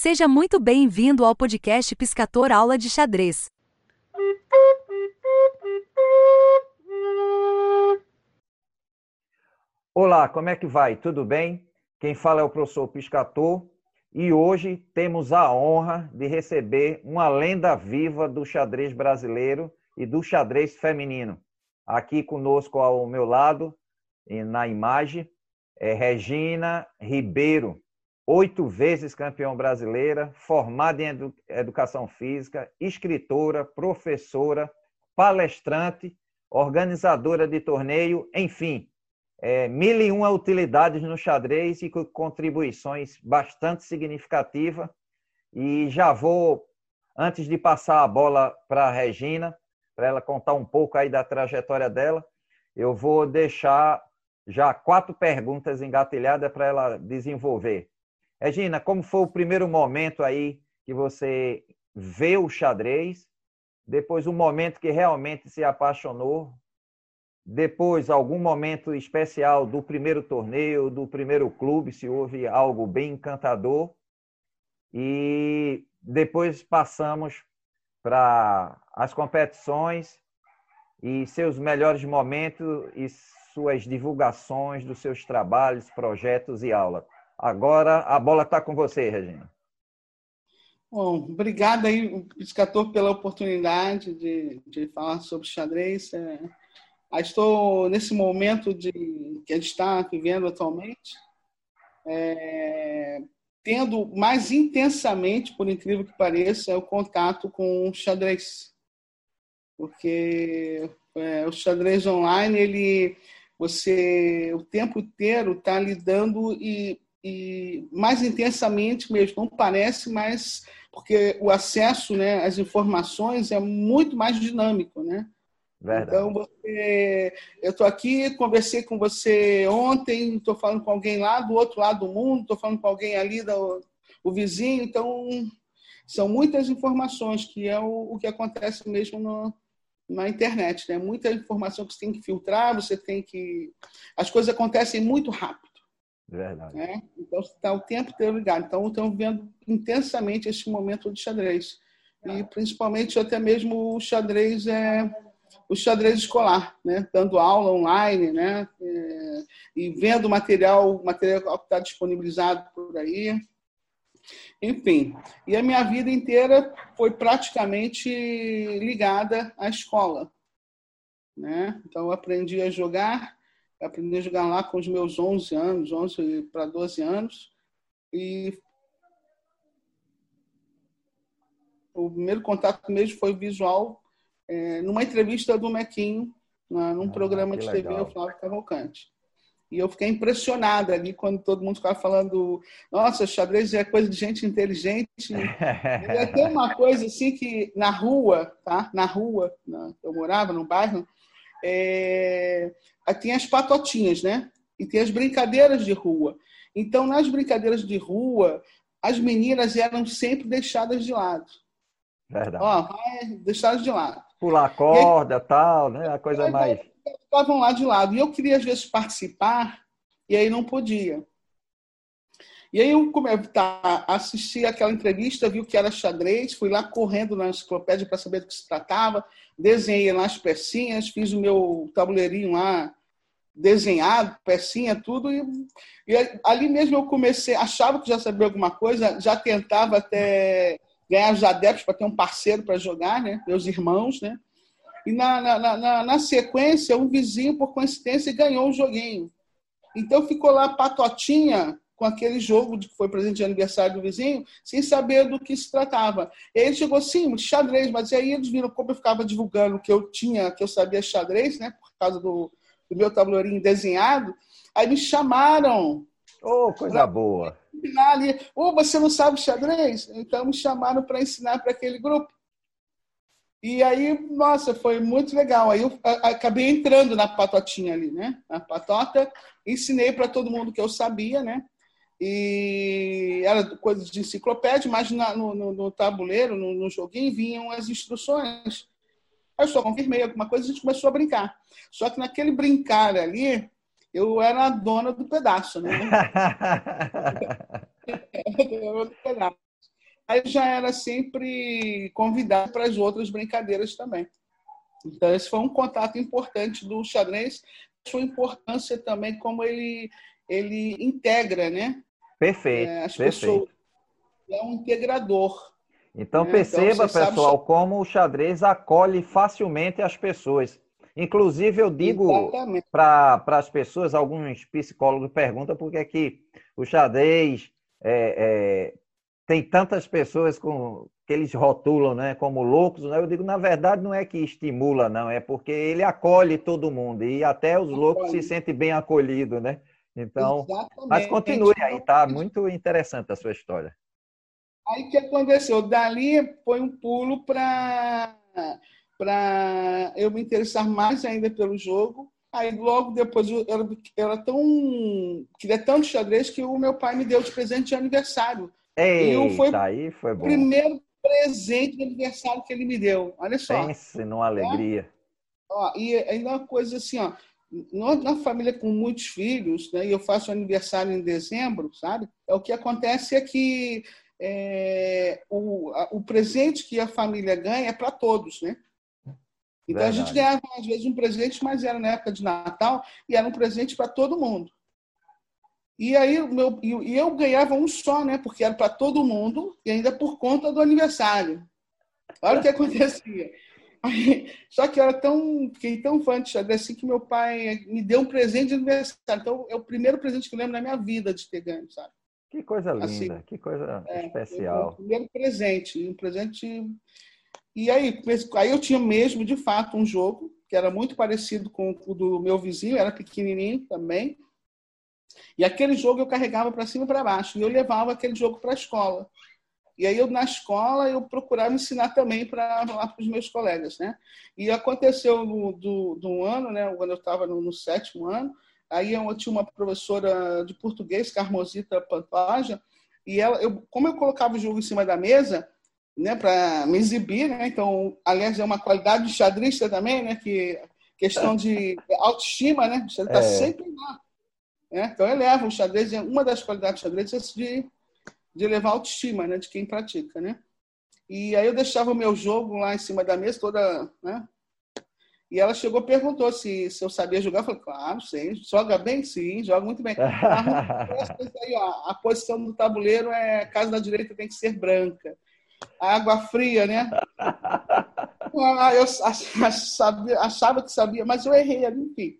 Seja muito bem-vindo ao podcast Piscator Aula de Xadrez. Olá, como é que vai? Tudo bem? Quem fala é o professor Piscator e hoje temos a honra de receber uma lenda viva do xadrez brasileiro e do xadrez feminino. Aqui conosco ao meu lado, na imagem, é Regina Ribeiro, oito vezes campeã brasileira, formada em educação física, escritora, professora, palestrante, organizadora de torneio, enfim, é, mil e uma utilidades no xadrez e contribuições bastante significativas. E já vou, antes de passar a bola para a Regina, para ela contar um pouco aí da trajetória dela, eu vou deixar já quatro perguntas engatilhadas para ela desenvolver. Regina, como foi o primeiro momento aí que você vê o xadrez? Depois, o momento que realmente se apaixonou? Depois, algum momento especial do primeiro torneio, do primeiro clube, se houve algo bem encantador? E depois passamos para as competições e seus melhores momentos e suas divulgações dos seus trabalhos, projetos e aulas. Agora a bola está com você, Regina. Bom, obrigada aí, Piscator, pela oportunidade de, de falar sobre xadrez. É, estou nesse momento de, que a gente está vivendo atualmente, é, tendo mais intensamente, por incrível que pareça, o contato com o xadrez. Porque é, o xadrez online, ele, você o tempo inteiro está lidando e e mais intensamente mesmo, não parece, mas porque o acesso né, às informações é muito mais dinâmico, né? Verdade. Então, você, eu estou aqui, conversei com você ontem, estou falando com alguém lá do outro lado do mundo, estou falando com alguém ali, do, o vizinho, então são muitas informações, que é o, o que acontece mesmo no, na internet, né? Muita informação que você tem que filtrar, você tem que... As coisas acontecem muito rápido. Verdade. Né? Então, está o tempo inteiro ligado. Então, estamos vendo intensamente esse momento de xadrez. E, principalmente, até mesmo o xadrez é o xadrez escolar, né? dando aula online, né? É, e vendo material, material que está disponibilizado por aí. Enfim, e a minha vida inteira foi praticamente ligada à escola. Né? Então, aprendi a jogar aprendi a jogar lá com os meus 11 anos, 11 para 12 anos. E o primeiro contato mesmo foi visual, é, numa entrevista do Mequinho, na, num ah, programa de TV, o Flávio Cavalcante. E eu fiquei impressionada ali quando todo mundo ficava falando: nossa, xadrez é coisa de gente inteligente. e até uma coisa assim que na rua, tá? Na rua, na, eu morava num bairro, é, tem as patotinhas, né? E tem as brincadeiras de rua. Então, nas brincadeiras de rua, as meninas eram sempre deixadas de lado. Verdade. Ó, vai, deixadas de lado. Pular corda, aí, tal, né? A coisa mais. Estavam lá de lado. E eu queria, às vezes, participar, e aí não podia. E aí eu tá, assisti aquela entrevista, vi o que era xadrez, fui lá correndo na enciclopédia para saber do que se tratava, desenhei lá as pecinhas, fiz o meu tabuleirinho lá desenhado, pecinha, tudo, e, e ali mesmo eu comecei, achava que já sabia alguma coisa, já tentava até ganhar os adeptos para ter um parceiro para jogar, né? meus irmãos, né? E na, na, na, na, sequência, um vizinho, por coincidência, ganhou um joguinho. Então ficou lá patotinha com aquele jogo que foi presente de aniversário do vizinho, sem saber do que se tratava. E aí ele chegou assim, xadrez, mas aí eles viram como eu ficava divulgando que eu tinha, que eu sabia xadrez, né, por causa do, do meu tabuleirinho desenhado, aí me chamaram. Oh, coisa boa! Ali, oh, você não sabe xadrez? Então me chamaram para ensinar para aquele grupo. E aí, nossa, foi muito legal. Aí eu acabei entrando na patotinha ali, né? Na patota, ensinei para todo mundo que eu sabia, né? E era coisa de enciclopédia, mas na, no, no, tabuleiro, no, no, joguinho, vinham as instruções. Aí eu só confirmei alguma coisa e a gente começou a brincar. Só que naquele brincar ali, eu era a dona do pedaço, né? aí já era sempre convidado para as outras brincadeiras também. Então, esse foi um contato importante do xadrez, sua importância também, como ele, ele integra, né? Perfeito, é, perfeito. É um integrador. Então, né? perceba, então, pessoal, sabe... como o xadrez acolhe facilmente as pessoas. Inclusive, eu digo para as pessoas, alguns psicólogos perguntam por que, que o xadrez é, é, tem tantas pessoas com, que eles rotulam né, como loucos. Né? Eu digo, na verdade, não é que estimula, não, é porque ele acolhe todo mundo e até os loucos se sentem bem acolhidos, né? Então, Exatamente. mas continue aí, tá? Muito interessante a sua história. Aí o que aconteceu? Dali foi um pulo para para eu me interessar mais ainda pelo jogo. Aí logo depois eu era, era tão queria tanto xadrez que o meu pai me deu de presente de aniversário. Eita, e foi aí foi bom. o primeiro presente de aniversário que ele me deu. Olha só. Pense numa alegria. É? Ó, e ainda uma coisa assim, ó, na família com muitos filhos, né, e eu faço aniversário em dezembro, sabe? É o que acontece é que é, o, a, o presente que a família ganha é para todos, né? Então Verdade. a gente ganhava às vezes um presente, mas era na época de Natal e era um presente para todo mundo. E aí meu, e eu ganhava um só, né? Porque era para todo mundo e ainda por conta do aniversário. Olha o que acontecia. Aí, só que eu era tão, fiquei tão fã de xadrez assim que meu pai me deu um presente de aniversário. Então é o primeiro presente que eu lembro na minha vida de ter ganho, sabe? Que coisa linda, assim, que coisa é, especial. O primeiro presente, um presente. E aí, aí eu tinha mesmo, de fato, um jogo que era muito parecido com o do meu vizinho, era pequenininho também. E aquele jogo eu carregava para cima e para baixo. E eu levava aquele jogo para a escola. E aí eu na escola eu procurava ensinar também para lá para os meus colegas, né? E aconteceu no, do, do um ano, né? Quando eu estava no, no sétimo ano, Aí eu tinha uma professora de português, Carmosita Pantoja, e ela, eu, como eu colocava o jogo em cima da mesa, né, para me exibir, né? Então, aliás, é uma qualidade de xadrista também, né? Que questão de autoestima, né? Você está é. sempre lá. Né? Então, eleva o xadrez, uma das qualidades do xadrez é de, de elevar a autoestima, né? De quem pratica, né? E aí eu deixava o meu jogo lá em cima da mesa, toda, né? E ela chegou e perguntou se, se eu sabia jogar. Eu falei, claro, sei. Joga bem? Sim, joga muito bem. aí, ó, a posição do tabuleiro é casa da direita tem que ser branca. A água fria, né? Ah, eu sabia, achava que sabia, mas eu errei, enfim.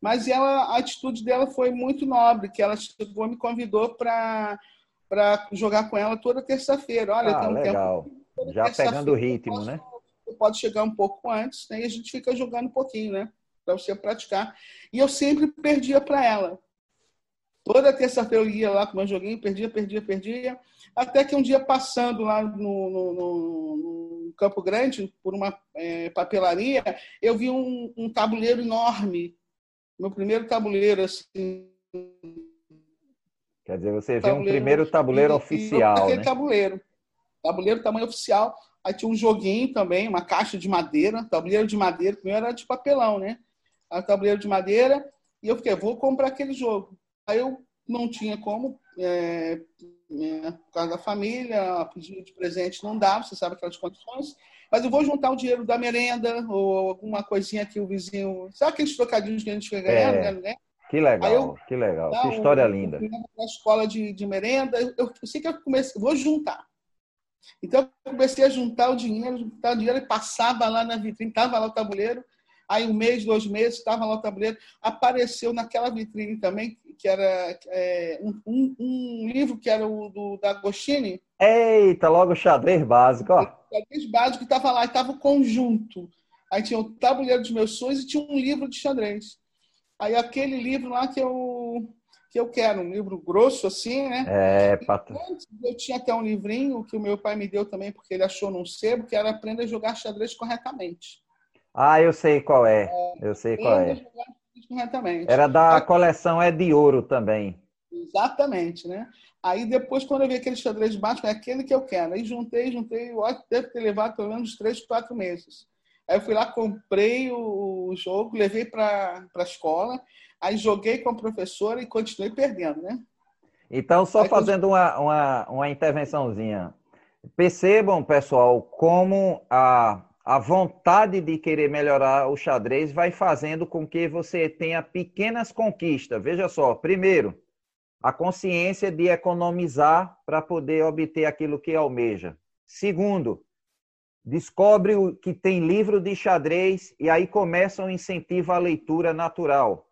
Mas ela, a atitude dela foi muito nobre, que ela chegou e me convidou para jogar com ela toda terça-feira. Olha, ah, tem um legal. tempo. Já pegando o ritmo, né? pode chegar um pouco antes, né? E a gente fica jogando um pouquinho, né? Para você praticar. E eu sempre perdia para ela. Toda terça-feira eu ia lá com meu joguinho, perdia, perdia, perdia. Até que um dia passando lá no, no, no Campo Grande, por uma é, papelaria, eu vi um, um, tabuleiro enorme. Meu primeiro tabuleiro, assim. Quer dizer, você viu um primeiro tabuleiro e, oficial. E aquele né? tabuleiro. Tabuleiro tamanho oficial. Aí tinha um joguinho também, uma caixa de madeira, tabuleiro de madeira, primeiro era de papelão, né? Aí tabuleiro de madeira, e eu fiquei, vou comprar aquele jogo. Aí eu não tinha como, é, é, por causa da família, pedir de presente não dava, você sabe aquelas condições. Mas eu vou juntar o dinheiro da merenda ou alguma coisinha que o vizinho. Sabe aqueles trocadinhos que a gente foi ganhando, é, né? Que legal, eu, que legal. Não, que história linda. Na escola de, de merenda, eu, eu, sei que eu comecei, vou juntar. Então, eu comecei a juntar o dinheiro, juntar o dinheiro e passava lá na vitrine, estava lá o tabuleiro. Aí, um mês, dois meses, estava lá o tabuleiro. Apareceu naquela vitrine também, que era é, um, um, um, livro que era o do, da Agostini. Eita, logo o xadrez básico, ó. O xadrez básico estava lá, estava o conjunto. Aí tinha o tabuleiro dos meus sonhos e tinha um livro de xadrez. Aí aquele livro lá que eu que eu quero, um livro grosso assim, né? É, pato. Eu tinha até um livrinho que o meu pai me deu também, porque ele achou num sebo, que era Aprenda a Jogar Xadrez Corretamente. Ah, eu sei qual é. é eu sei qual é. Corretamente. Era da coleção É de Ouro também. Exatamente, né? Aí depois, quando eu vi aquele xadrez básico, é aquele que eu quero. Aí juntei, juntei, eu acho que deve ter levado pelo menos três, quatro meses. Aí eu fui lá, comprei o jogo, levei para a escola. Aí joguei com a professora e continuei perdendo, né? Então, só Aí, fazendo uma, uma, uma intervençãozinha. Percebam, pessoal, como a, a vontade de querer melhorar o xadrez vai fazendo com que você tenha pequenas conquistas. Veja só, primeiro, a consciência de economizar para poder obter aquilo que almeja. Segundo, descobre que tem livro de xadrez e aí começa um incentivo à leitura natural.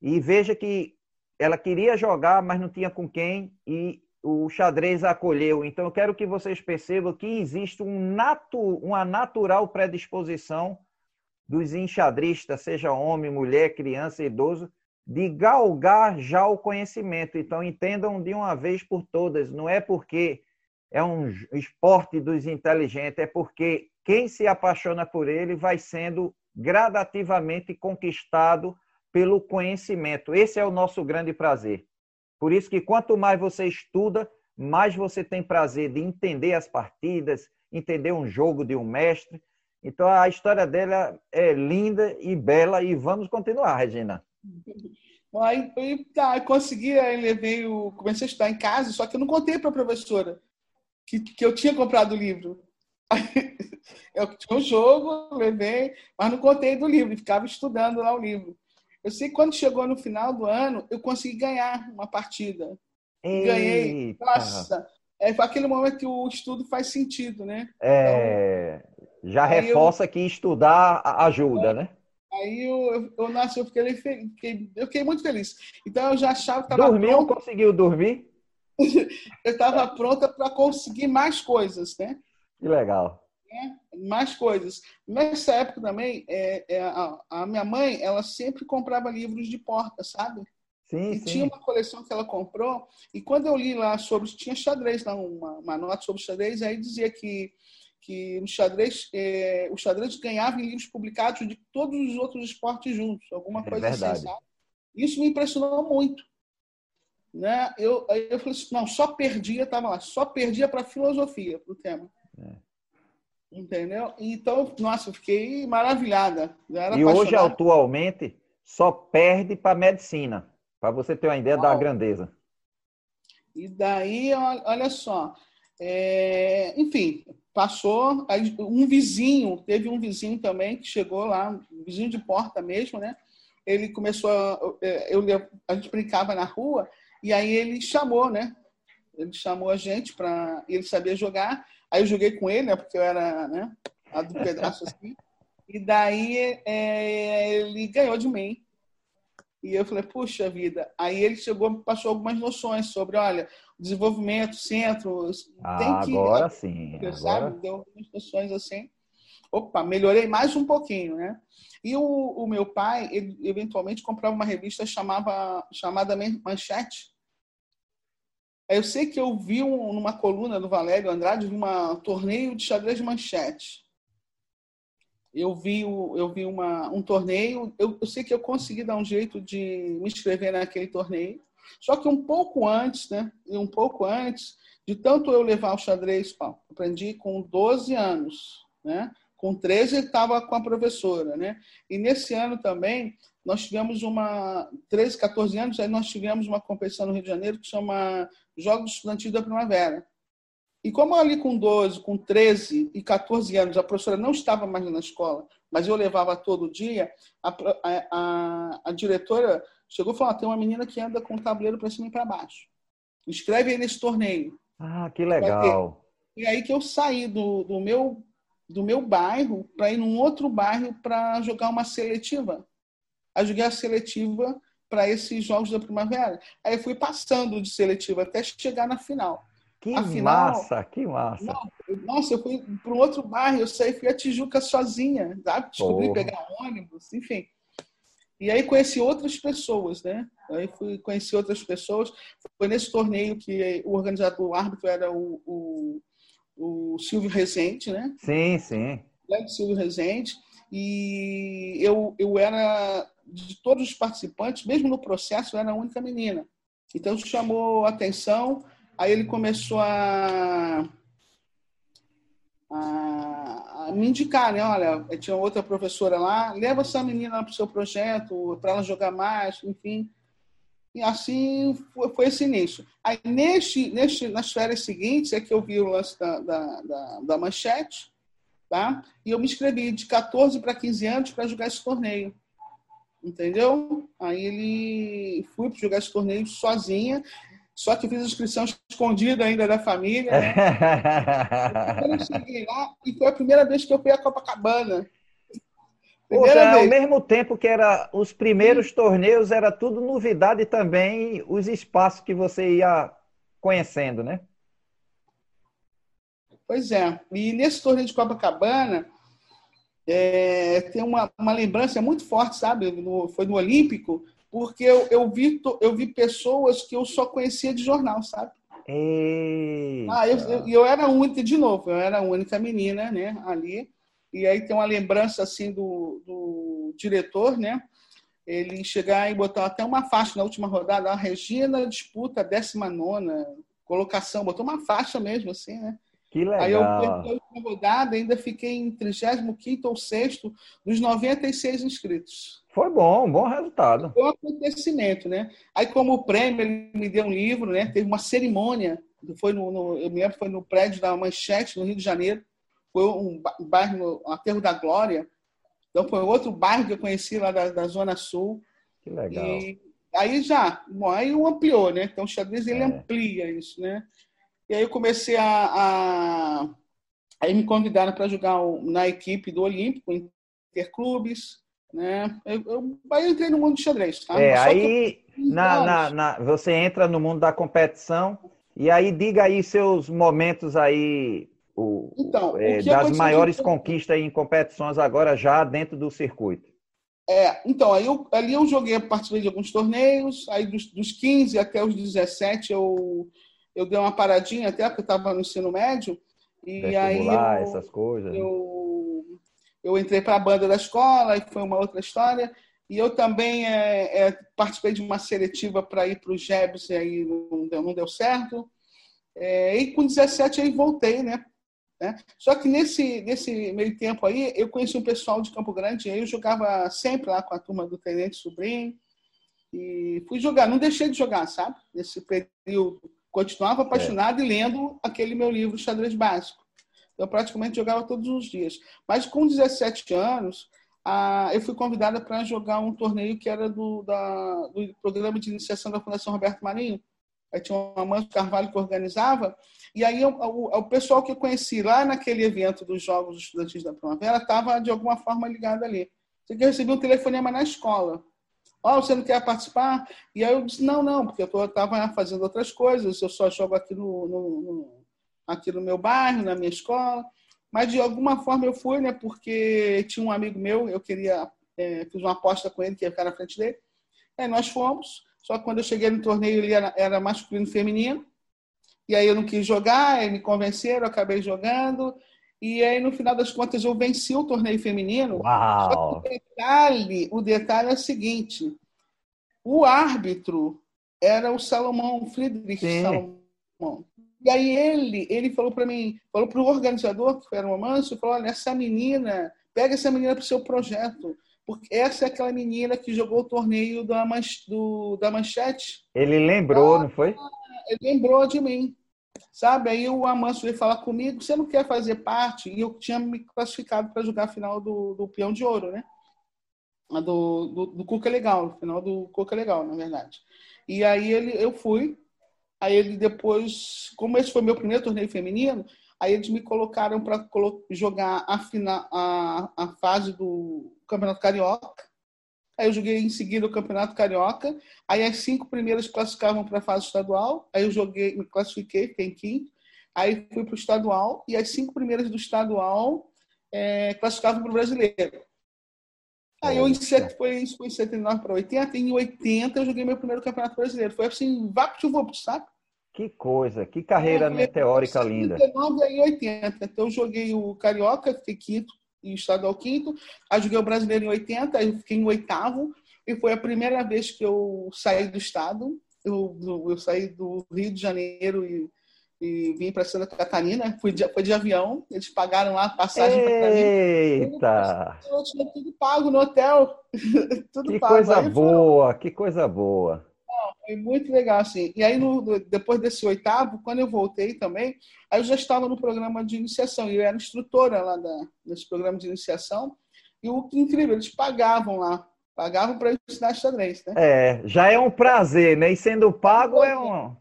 E veja que ela queria jogar, mas não tinha com quem e o xadrez acolheu. Então eu quero que vocês percebam que existe um natu, uma natural predisposição dos enxadristas, seja homem, mulher, criança, idoso, de galgar já o conhecimento. Então, entendam de uma vez por todas, não é porque é um esporte dos inteligentes, é porque quem se apaixona por ele vai sendo gradativamente conquistado pelo conhecimento. Esse é o nosso grande prazer. Por isso que quanto mais você estuda, mais você tem prazer de entender as partidas, entender um jogo de um mestre. Então a história dela é linda e bela e vamos continuar, Regina. Aí, tá, consegui, aí levei o. Comecei a estudar em casa, só que eu não contei para a professora que, que eu tinha comprado o livro. Eu tinha um jogo, levei, mas não contei do livro, ficava estudando lá o livro. Eu sei que quando chegou no final do ano, eu consegui ganhar uma partida. Eita. Ganhei. Nossa, é aquele momento que o estudo faz sentido, né? É, então, já reforça eu, que estudar ajuda, é, né? Aí eu, eu, eu, nossa, eu fiquei, fiquei, eu fiquei muito feliz. Então eu já achava que estava Dormiu? Pronto. Conseguiu dormir? eu estava pronta para conseguir mais coisas, né? Que legal. É, mais coisas. Nessa época também, é, é, a, a, minha mãe, ela sempre comprava livros de porta, sabe? Sim, e sim. tinha uma coleção que ela comprou, e quando eu li lá sobre, tinha xadrez, lá, uma, uma nota sobre xadrez, aí dizia que que no xadrez, é, o xadrez ganhava em livros publicados de todos os outros esportes juntos, alguma é coisa assim, verdade. assim, sabe? Isso me impressionou muito. Né? Eu, eu falei assim, não, só perdia, estava lá, só perdia para filosofia, para o tema. É. Entendeu? Então, nossa, eu fiquei maravilhada. e apaixonada. hoje, atualmente, só perde para medicina, para você ter uma ideia da grandeza. E daí, olha só, é, enfim, passou, aí um vizinho, teve um vizinho também que chegou lá, um vizinho de porta mesmo, né? Ele começou, a, é, eu, a gente brincava na rua, e aí ele chamou, né? Ele chamou a gente para ele sabia jogar. Aí eu joguei com ele, né? Porque eu era, né? A do pedaço assim. E daí é, ele ganhou de mim. E eu falei, puxa vida. Aí ele chegou, passou algumas noções sobre, olha, desenvolvimento, centro. Ah, tem que, agora sim. Agora... Sabe? Deu algumas noções assim. Opa, melhorei mais um pouquinho, né? E o, o meu pai, ele eventualmente comprava uma revista chamava, chamada Manchete. Eu sei que eu vi um, numa coluna do Valério Andrade um torneio de xadrez manchete eu vi, eu vi uma, um torneio, eu, eu, sei que eu consegui dar um jeito de me inscrever naquele torneio, só que um pouco antes, né, um pouco antes, de tanto eu levar o xadrez, ó, aprendi com 12 anos, né, com 13 ele estava com a professora, né, e nesse ano também, nós tivemos uma, 13, 14 anos, aí nós tivemos uma competição no Rio de Janeiro que chama Jogos Estudantis da Primavera, e como ali com 12, com 13 e 14 anos a professora não estava mais na escola, mas eu levava todo dia, a, a, a diretora chegou e falou: ah, tem uma menina que anda com o tabuleiro para cima e para baixo. Escreve aí nesse torneio. Ah, que legal. E aí que eu saí do, do meu do meu bairro para ir num outro bairro para jogar uma seletiva. Aí joguei a seletiva para esses jogos da primavera. Aí fui passando de seletiva até chegar na final. Que Afinal, massa, que massa. Não, nossa, eu fui para um outro bairro, eu saí, fui a Tijuca sozinha, sabe? Descobri pegar ônibus, enfim. E aí conheci outras pessoas, né? Aí fui conhecer outras pessoas. Foi nesse torneio que o organizador, o árbitro era o, o, o Silvio Rezende, né? Sim, sim. O Silvio Rezende. E eu, eu era, de todos os participantes, mesmo no processo, eu era a única menina. Então, isso chamou atenção Aí ele começou a, a, a me indicar, né? Olha, tinha outra professora lá, leva essa menina para o seu projeto, para ela jogar mais, enfim. E assim foi, foi esse início. Aí, neste, neste, nas férias seguintes, é que eu vi o lance da, da, da, da manchete, tá? E eu me inscrevi de 14 para 15 anos para jogar esse torneio. Entendeu? Aí ele fui para jogar esse torneio sozinha. Só que fiz a inscrição escondida ainda da família. Né? eu cheguei lá e foi a primeira vez que eu fui a Copacabana. Poxa, ao mesmo tempo que era os primeiros Sim. torneios, era tudo novidade também os espaços que você ia conhecendo, né? Pois é. E nesse torneio de Copacabana, é, tem uma, uma lembrança muito forte, sabe? No, foi no Olímpico, porque eu, eu, vi, eu vi pessoas que eu só conhecia de jornal, sabe? Eita. Ah, eu, eu, eu era única, de novo, eu era a única menina, né, ali. E aí tem uma lembrança assim do, do diretor, né? Ele chegar e botar até uma faixa na última rodada, a Regina disputa a 19 colocação, botou uma faixa mesmo, assim, né? Que legal. Aí eu perdi a última rodada, ainda fiquei em 35 ou 6 dos 96 inscritos. Foi bom, bom resultado. Foi um acontecimento, né? Aí, como prêmio, ele me deu um livro, né? Teve uma cerimônia, foi no, no eu me lembro, foi no prédio da Manchete, no Rio de Janeiro foi um bairro, um Aterro da Glória. Então, foi outro bairro que eu conheci lá da, da Zona Sul. Que legal. E aí já, bom, aí ampliou, né? Então, o xadrez, ele é. amplia isso, né? E aí eu comecei a... a... Aí me convidaram para jogar na equipe do Olímpico, Interclubes, né? Eu, eu, aí eu entrei no mundo do xadrez, tá? É, aí eu... na, na, na, você entra no mundo da competição e aí diga aí seus momentos aí o, então, é, o das maiores de... conquistas em competições agora já dentro do circuito? É, então, aí eu, ali eu joguei, participei de alguns torneios, aí dos, dos 15 até os 17 eu, eu dei uma paradinha até, porque eu estava no ensino médio, e aí eu, essas coisas. Eu, eu entrei para a banda da escola, e foi uma outra história, e eu também é, é, participei de uma seletiva para ir para o GEBS, e aí não deu, não deu certo, é, e com 17 aí voltei, né, né? Só que nesse, nesse meio tempo aí, eu conheci um pessoal de Campo Grande, eu jogava sempre lá com a turma do Tenente Sobrinho, e fui jogar, não deixei de jogar, sabe? Nesse período, continuava apaixonado é. e lendo aquele meu livro Xadrez Básico. Eu praticamente jogava todos os dias. Mas com 17 anos, ah, eu fui convidada para jogar um torneio que era do, da, do programa de iniciação da Fundação Roberto Marinho. Aí tinha uma Manso Carvalho que organizava, e aí o, o, o, pessoal que eu conheci lá naquele evento dos Jogos Estudantis da Primavera estava de alguma forma ligado ali. Eu recebi um telefonema na escola. Ó, oh, você não quer participar? E aí eu disse, não, não, porque eu estava fazendo outras coisas, eu só jogo aqui no, no, no, aqui no meu bairro, na minha escola. Mas de alguma forma eu fui, né? Porque tinha um amigo meu, eu queria, é, fiz uma aposta com ele, que ia ficar na frente dele. Aí nós fomos, só que quando eu cheguei no torneio ele era, era masculino e feminino. E aí eu não quis jogar, aí me convenceram, eu acabei jogando. E aí, no final das contas, eu venci o torneio feminino. Uau! O detalhe, o detalhe é o seguinte: o árbitro era o Salomão, Friedrich Sim. Salomão. E aí ele, ele falou para mim, falou para o organizador, que era o Manso, falou: olha, essa menina, pega essa menina para o seu projeto porque essa é aquela menina que jogou o torneio da, manch, do, da manchete. Ele lembrou, ah, não foi? Ele lembrou de mim. Sabe? Aí o Amanso veio falar comigo, você não quer fazer parte? E eu tinha me classificado para jogar a final do, do Peão de Ouro, né? Do, do, do Cuca Legal, final do Cuca Legal, na verdade. E aí ele, eu fui, aí ele depois, como esse foi meu primeiro torneio feminino, Aí eles me colocaram para jogar a, final, a, a fase do Campeonato Carioca. Aí eu joguei em seguida o Campeonato Carioca. Aí as cinco primeiras classificavam para a fase estadual. Aí eu joguei, me classifiquei, fiquei em quinto. Aí fui para o estadual. E as cinco primeiras do estadual é, classificavam para o brasileiro. Aí eu, em set, foi, foi em 79 para 80. Em 80 eu joguei meu primeiro campeonato brasileiro. Foi assim, vapt sabe? Que coisa, que carreira meteórica linda. 79 e 80. Então, eu joguei o Carioca, fiquei quinto, e estadual quinto. Aí, joguei o Brasileiro em 80, aí eu fiquei em oitavo. E foi a primeira vez que eu saí do estado. Eu, eu saí do Rio de Janeiro e, e vim para Santa Catarina. Fui de, foi de avião, eles pagaram lá a passagem para mim. Eita! Eu tinha tudo pago no hotel. tudo que pago. coisa aí boa, que coisa boa. Foi muito legal, assim. E aí, no, depois desse oitavo, quando eu voltei também, aí eu já estava no programa de iniciação. E eu era instrutora lá da, nesse programa de iniciação. E o que incrível, eles pagavam lá. Pagavam para ensinar xadrez, né? É, já é um prazer, né? E sendo pago é um...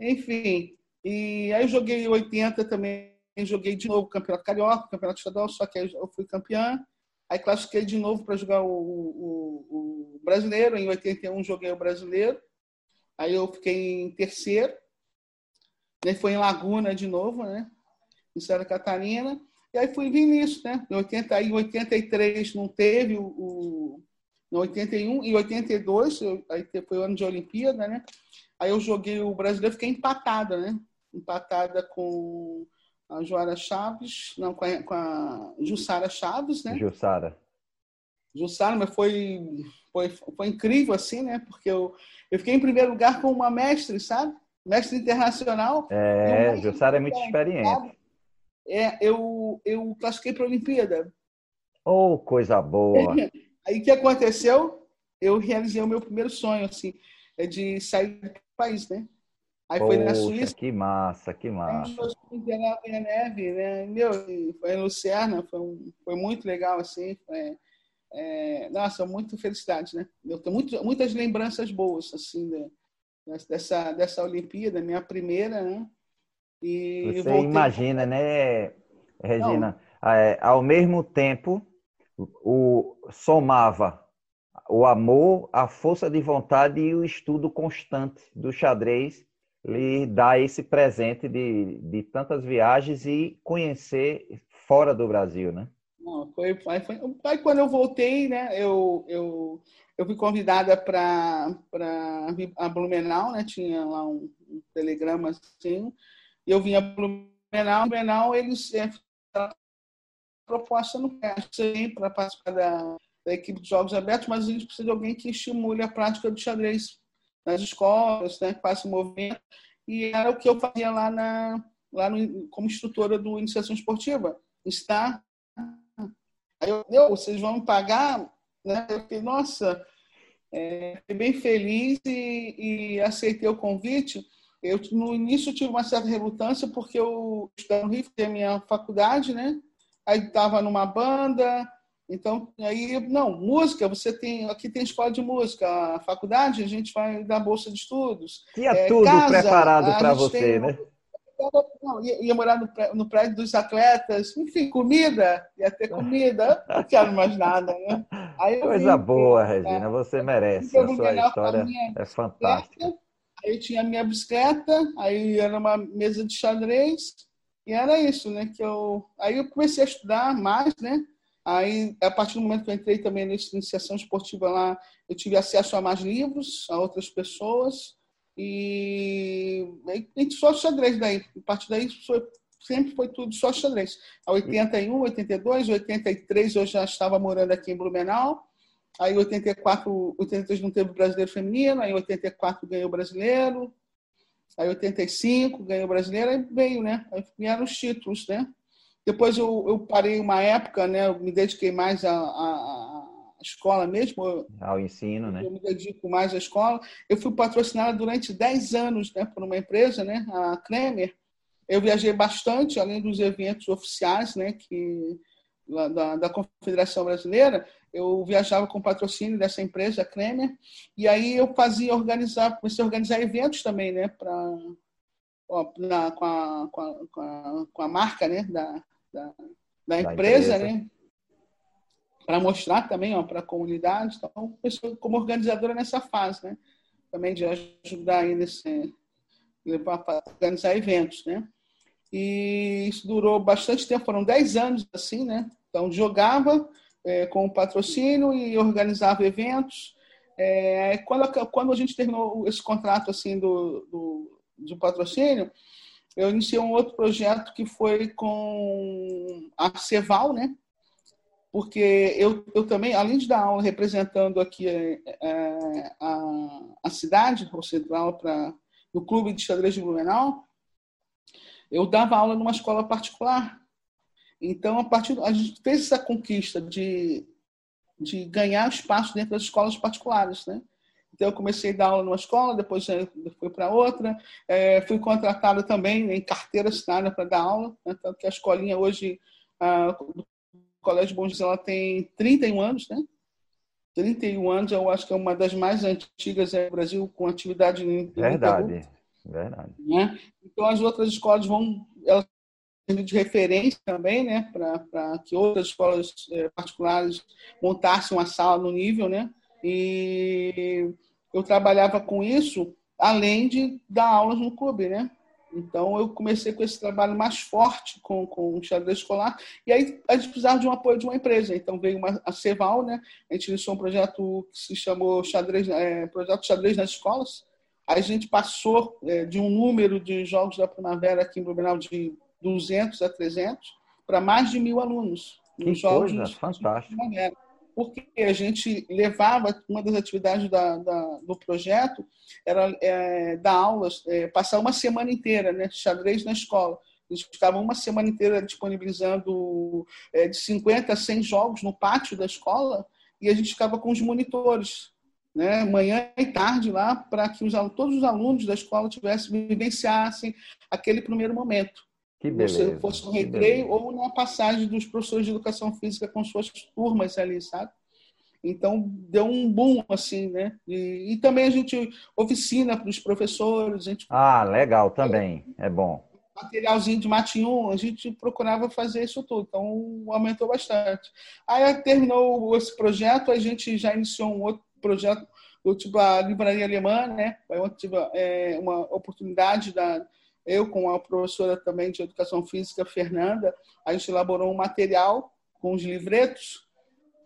Enfim, e aí eu joguei 80 também, joguei de novo Campeonato Carioca, Campeonato Estadual, só que aí eu fui campeã. Aí classifiquei de novo para jogar o, o, o, brasileiro. Em 81 joguei o brasileiro. Aí eu fiquei em terceiro. Daí foi em Laguna de novo, né? Em Santa Catarina. E aí fui vir nisso, né? Em, 80, em 83 não teve o, o em 81 e 82, eu, aí foi o ano de Olimpíada, né? Aí eu joguei o brasileiro, fiquei empatada, né? Empatada com a Joara Chaves, não, com a, com a Jussara Chaves, né? Jussara. Jussara, mas foi, foi, foi incrível, assim, né? Porque eu, eu fiquei em primeiro lugar com uma mestre, sabe? Mestre internacional. É, Jussara é muito experiente. É, eu, eu classifiquei para a Olimpíada. Oh, coisa boa! Aí o que aconteceu? Eu realizei o meu primeiro sonho, assim, é de sair do país, né? Aí Poxa, foi na Suíça. Que massa, que massa. A neve, né? Meu, foi em Lucerna, foi, um, foi muito legal, assim. Foi, é, nossa, muito felicidade, né? Eu tenho muito, muitas lembranças boas, assim, dessa, dessa Olimpíada, minha primeira, né? E Você imagina, né, Regina? É, ao mesmo tempo, o, somava o amor, a força de vontade e o estudo constante do xadrez lhe dá esse presente de, de tantas viagens e conhecer fora do Brasil, né? Não, foi, foi, foi, quando eu voltei, né, eu, eu, eu fui convidada para a Blumenau, né, tinha lá um, um telegrama assim, eu vim a Blumenau, Blumenau eles é, proposta no para participar da, da equipe de jogos abertos, mas a gente precisa de alguém que estimule a prática do xadrez nas escolas, né, que faça movimento. E era o que eu fazia lá, na, lá no, como instrutora do Iniciação Esportiva. Está. Aí eu, eu, vocês vão pagar? Né? Eu nossa, é, fiquei bem feliz e, e, aceitei o convite. Eu, no início, tive uma certa relutância, porque eu estudava no Rio, a minha faculdade, né? Aí estava numa banda, então, aí, não, música, você tem, aqui tem escola de música, a faculdade, a gente vai dar bolsa de estudos. Tinha é, tudo casa, preparado para você, né? Não, ia, ia, morar no, no, prédio dos atletas, enfim, comida, ia ter comida, não quero mais nada, né? Coisa vim, boa, Regina, você merece, a sua história é fantástica. Aí tinha a minha bicicleta, aí era uma mesa de xadrez, e era isso, né? Que eu, aí eu comecei a estudar mais, né? Aí, a partir do momento que eu entrei também nessa iniciação esportiva lá, eu tive acesso a mais livros, a outras pessoas, e aí, só xadrez daí. A partir daí, foi, sempre foi tudo só xadrez. A 81, 82, 83 eu já estava morando aqui em Blumenau. Aí, 84, 83 não teve o brasileiro feminino. Aí, 84 ganhou o brasileiro. Aí, 85 ganhou o brasileiro. Aí veio, né? Aí vieram os títulos, né? Depois eu, eu parei uma época, né? Eu me dediquei mais à, à, à escola mesmo. Ao ensino, né? Eu me dedico mais à escola. Eu fui patrocinada durante 10 anos né, por uma empresa, né? A Kremer. Eu viajei bastante, além dos eventos oficiais, né? Que, da, da Confederação Brasileira, eu viajava com patrocínio dessa empresa, a Kremer, e aí eu fazia organizar, comecei a organizar eventos também, né, para com, a, com, a, com, a, marca né, da, da, da empresa, né? Para mostrar também para a comunidade. Então, eu como organizadora nessa fase, né? Também de ajudar aí nesse. para organizar eventos, né? E isso durou bastante tempo, foram 10 anos assim, né? Então, jogava é, com o patrocínio e organizava eventos. É, quando, quando a gente terminou esse contrato assim do, do, do patrocínio, eu iniciei um outro projeto que foi com a Ceval, né? Porque eu, eu também, além de dar aula representando aqui é, é a, a cidade, ou aula para no Clube de Xadrez de Blumenau, eu dava aula numa escola particular. Então, a partir a gente fez essa conquista de, de ganhar espaço dentro das escolas particulares, né? Então, eu comecei a dar aula numa escola, depois fui para outra. É, fui contratada também em carteira assinada para dar aula, né? tanto que a escolinha hoje, a, do Colégio Bom Jesus, ela tem 31 anos, né? 31 anos, eu acho que é uma das mais antigas no Brasil com atividade Verdade, verdade. Né? Então, as outras escolas vão, elas de referência também, né, para que outras escolas é, particulares montassem uma sala no nível, né, e eu trabalhava com isso, além de dar aulas no clube, né? Então, eu comecei com esse trabalho mais forte com, com o xadrez escolar. E aí, a gente precisava de um apoio de uma empresa. Então, veio uma, a Ceval, né? A gente iniciou um projeto que se chamou xadrez, é, Projeto Xadrez nas Escolas. Aí, a gente passou é, de um número de jogos da primavera aqui em Blumenau de 200 a 300 para mais de mil alunos. Que jogos coisa, fantástico porque a gente levava, uma das atividades da, da, do projeto era é, dar aulas, é, passar uma semana inteira, né, xadrez na escola. A gente ficava uma semana inteira disponibilizando é, de 50 a 100 jogos no pátio da escola e a gente ficava com os monitores, né, manhã e tarde lá, para que os, todos os alunos da escola tivessem, vivenciassem aquele primeiro momento. Que beleza. Se fosse no recreio ou na passagem dos professores de educação física com suas turmas ali, sabe? Então, deu um boom, assim, né? E, e também a gente oficina para os professores. A gente, ah, legal, também. É bom. Materialzinho de matinho, a gente procurava fazer isso tudo. Então, aumentou bastante. Aí, terminou esse projeto, a gente já iniciou um outro projeto, do tipo a Livraria Alemã, né? Eu tive é, uma oportunidade da eu com a professora também de educação física, Fernanda, a gente elaborou um material com os livretos,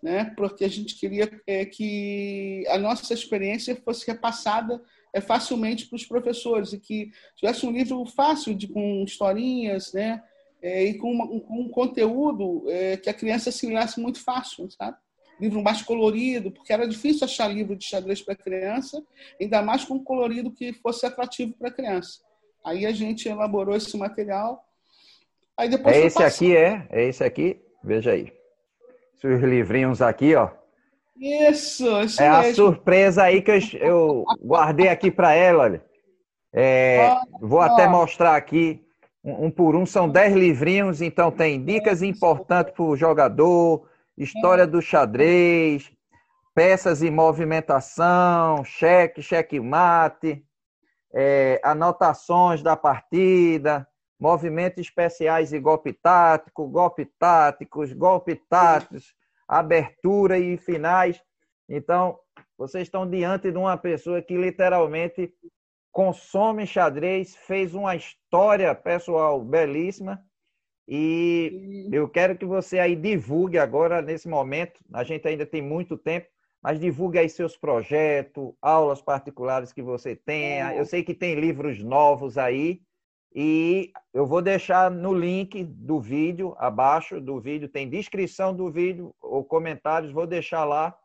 né, porque a gente queria é, que a nossa experiência fosse repassada é, facilmente para os professores e que tivesse um livro fácil, de, com historinhas, né, é, e com, uma, com, um conteúdo que a criança assimilasse muito fácil, sabe? Livro mais colorido, porque era difícil achar livro de xadrez para criança, ainda mais com um colorido que fosse atrativo para a criança. Aí a gente elaborou esse material. Aí depois é esse aqui, é? É esse aqui? Veja aí. Esses livrinhos aqui, ó. Isso, isso É mesmo. a surpresa aí que eu, eu guardei aqui para ela, olha. É, vou até mostrar aqui, um, um, por um, são dez livrinhos, então tem dicas importantes para o jogador, história do xadrez, peças e movimentação, cheque, cheque mate, é, anotações da partida, movimentos especiais e golpe tático, golpe táticos, golpe táticos, abertura e finais. Então, vocês estão diante de uma pessoa que literalmente consome xadrez, fez uma história pessoal belíssima. E eu quero que você aí divulgue agora, nesse momento, a gente ainda tem muito tempo, mas divulgue aí seus projetos, aulas particulares que você tenha. Eu sei que tem livros novos aí. E eu vou deixar no link do vídeo, abaixo do vídeo, tem descrição do vídeo ou comentários, vou deixar lá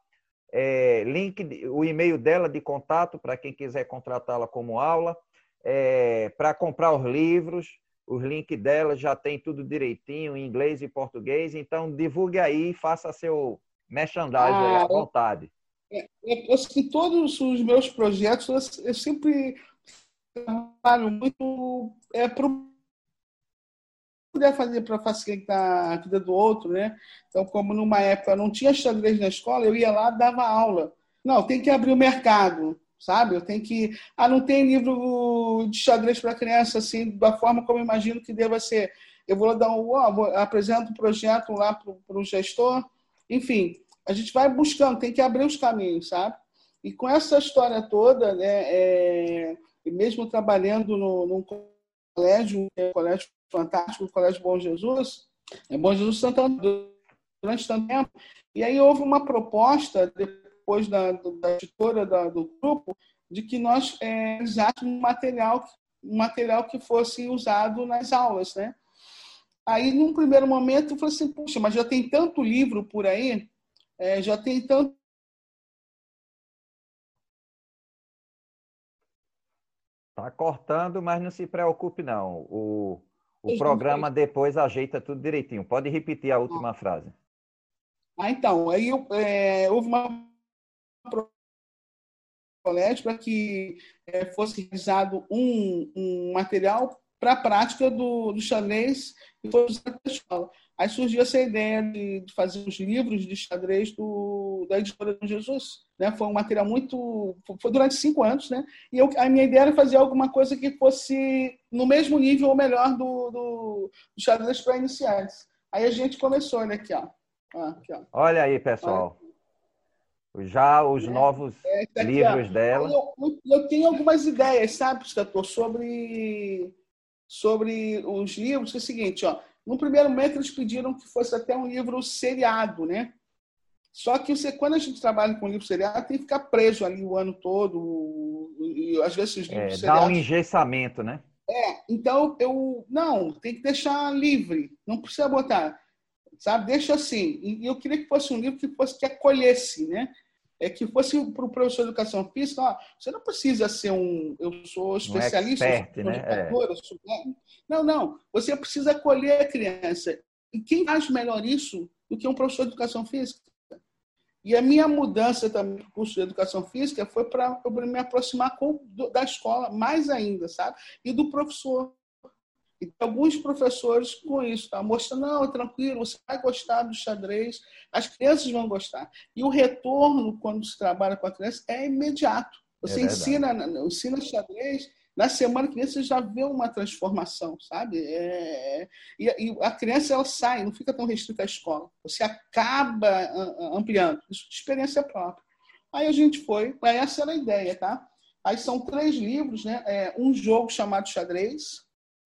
é, link, o e-mail dela de contato para quem quiser contratá-la como aula, é, para comprar os livros, os links dela já tem tudo direitinho em inglês e português, então divulgue aí, faça seu merchandising ah, à vontade. É, é, assim, todos os meus projetos, eu, eu sempre trabalho muito é, para puder fazer para facilitar a vida do outro, né? Então, como numa época não tinha xadrez na escola, eu ia lá dava aula. Não, tem que abrir o mercado, sabe? Eu tenho que. Ah, não tem livro de xadrez para criança assim, da forma como eu imagino que deva ser. Eu vou dar um. Oh, vou, apresento um projeto lá para o gestor. Enfim, a gente vai buscando, tem que abrir os caminhos, sabe? E com essa história toda, né, é, mesmo trabalhando no, num colégio, um colégio fantástico, o Colégio Bom Jesus, é Bom Jesus Santana, durante tanto tempo, e aí houve uma proposta, depois da, da editora da, do grupo, de que nós é, usássemos um material, um material que fosse usado nas aulas, né? Aí, num primeiro momento, eu falei assim, puxa, mas já tem tanto livro por aí, é, já tem tanto. Tá cortando, mas não se preocupe, não. O, o programa depois ajeita tudo direitinho. Pode repetir a última ah. frase. Ah, então, aí é, houve uma colégio para que é, fosse realizado um, um material para a prática do, do xadrez e foi usado na escola. Aí surgiu essa ideia de, de, fazer os livros de xadrez do, da editora do Jesus. Né? Foi um material muito. Foi durante cinco anos, né? E eu, a minha ideia era fazer alguma coisa que fosse no mesmo nível ou melhor do, do, do xadrez para iniciantes. Aí a gente começou, olha aqui, ó. aqui, ó. Olha aí, pessoal. Já os é, novos é, aqui, livros dela. Eu, eu, tenho algumas ideias, sabe, Piscator, sobre, sobre os livros, que é o seguinte, ó no primeiro momento, eles pediram que fosse até um livro seriado, né? Só que você, quando a gente trabalha com livro seriado, tem que ficar preso ali o ano todo. E às vezes os livros é, seriados... Dá um engessamento, né? É, então eu. Não, tem que deixar livre. Não precisa botar. Sabe? Deixa assim. E eu queria que fosse um livro que fosse que acolhesse, né? É que fosse para o professor de educação física, ó, você não precisa ser um, eu sou especialista, um expert, né? É. Sou, não, não, você precisa acolher a criança. E quem faz melhor isso do que um professor de educação física? E a minha mudança também para curso de educação física foi para me aproximar com, da escola mais ainda, sabe? E do professor. E alguns professores com isso, tá? mostrando, não, tranquilo, você vai gostar do xadrez, as crianças vão gostar. E o retorno, quando se trabalha com a criança, é imediato. Você é ensina, ensina xadrez, na semana que vem você já vê uma transformação, sabe? É, e, e, a criança ela sai, não fica tão restrita à escola. Você acaba ampliando. Isso é experiência própria. Aí a gente foi, essa era a ideia, tá? Aí são três livros, né? É, um jogo chamado xadrez,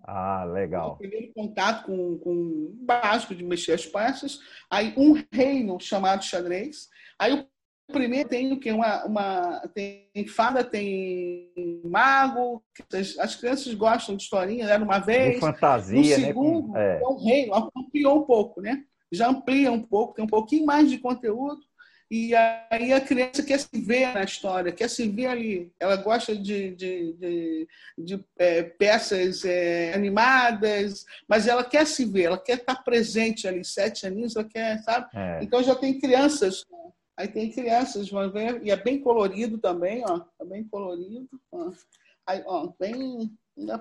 ah, legal. O primeiro contato com, com o básico de mexer as peças. Aí um reino chamado xadrez. Aí o primeiro tem o que uma, uma tem fada, tem mago. As, as crianças gostam de historinha, era uma vez. De fantasia, no né? segundo, né? É. um reino, ampliou um pouco, né? Já amplia um pouco, tem um pouquinho mais de conteúdo. E aí a criança quer se ver na história, quer se ver ali. Ela gosta de, de, de, de é, peças é, animadas, mas ela quer se ver, ela quer estar presente ali, sete aninhos, ela quer, sabe? É. Então já tem crianças, aí tem crianças, vão ver, e é bem colorido também, ó, é bem colorido. Ó. Aí, ó, bem,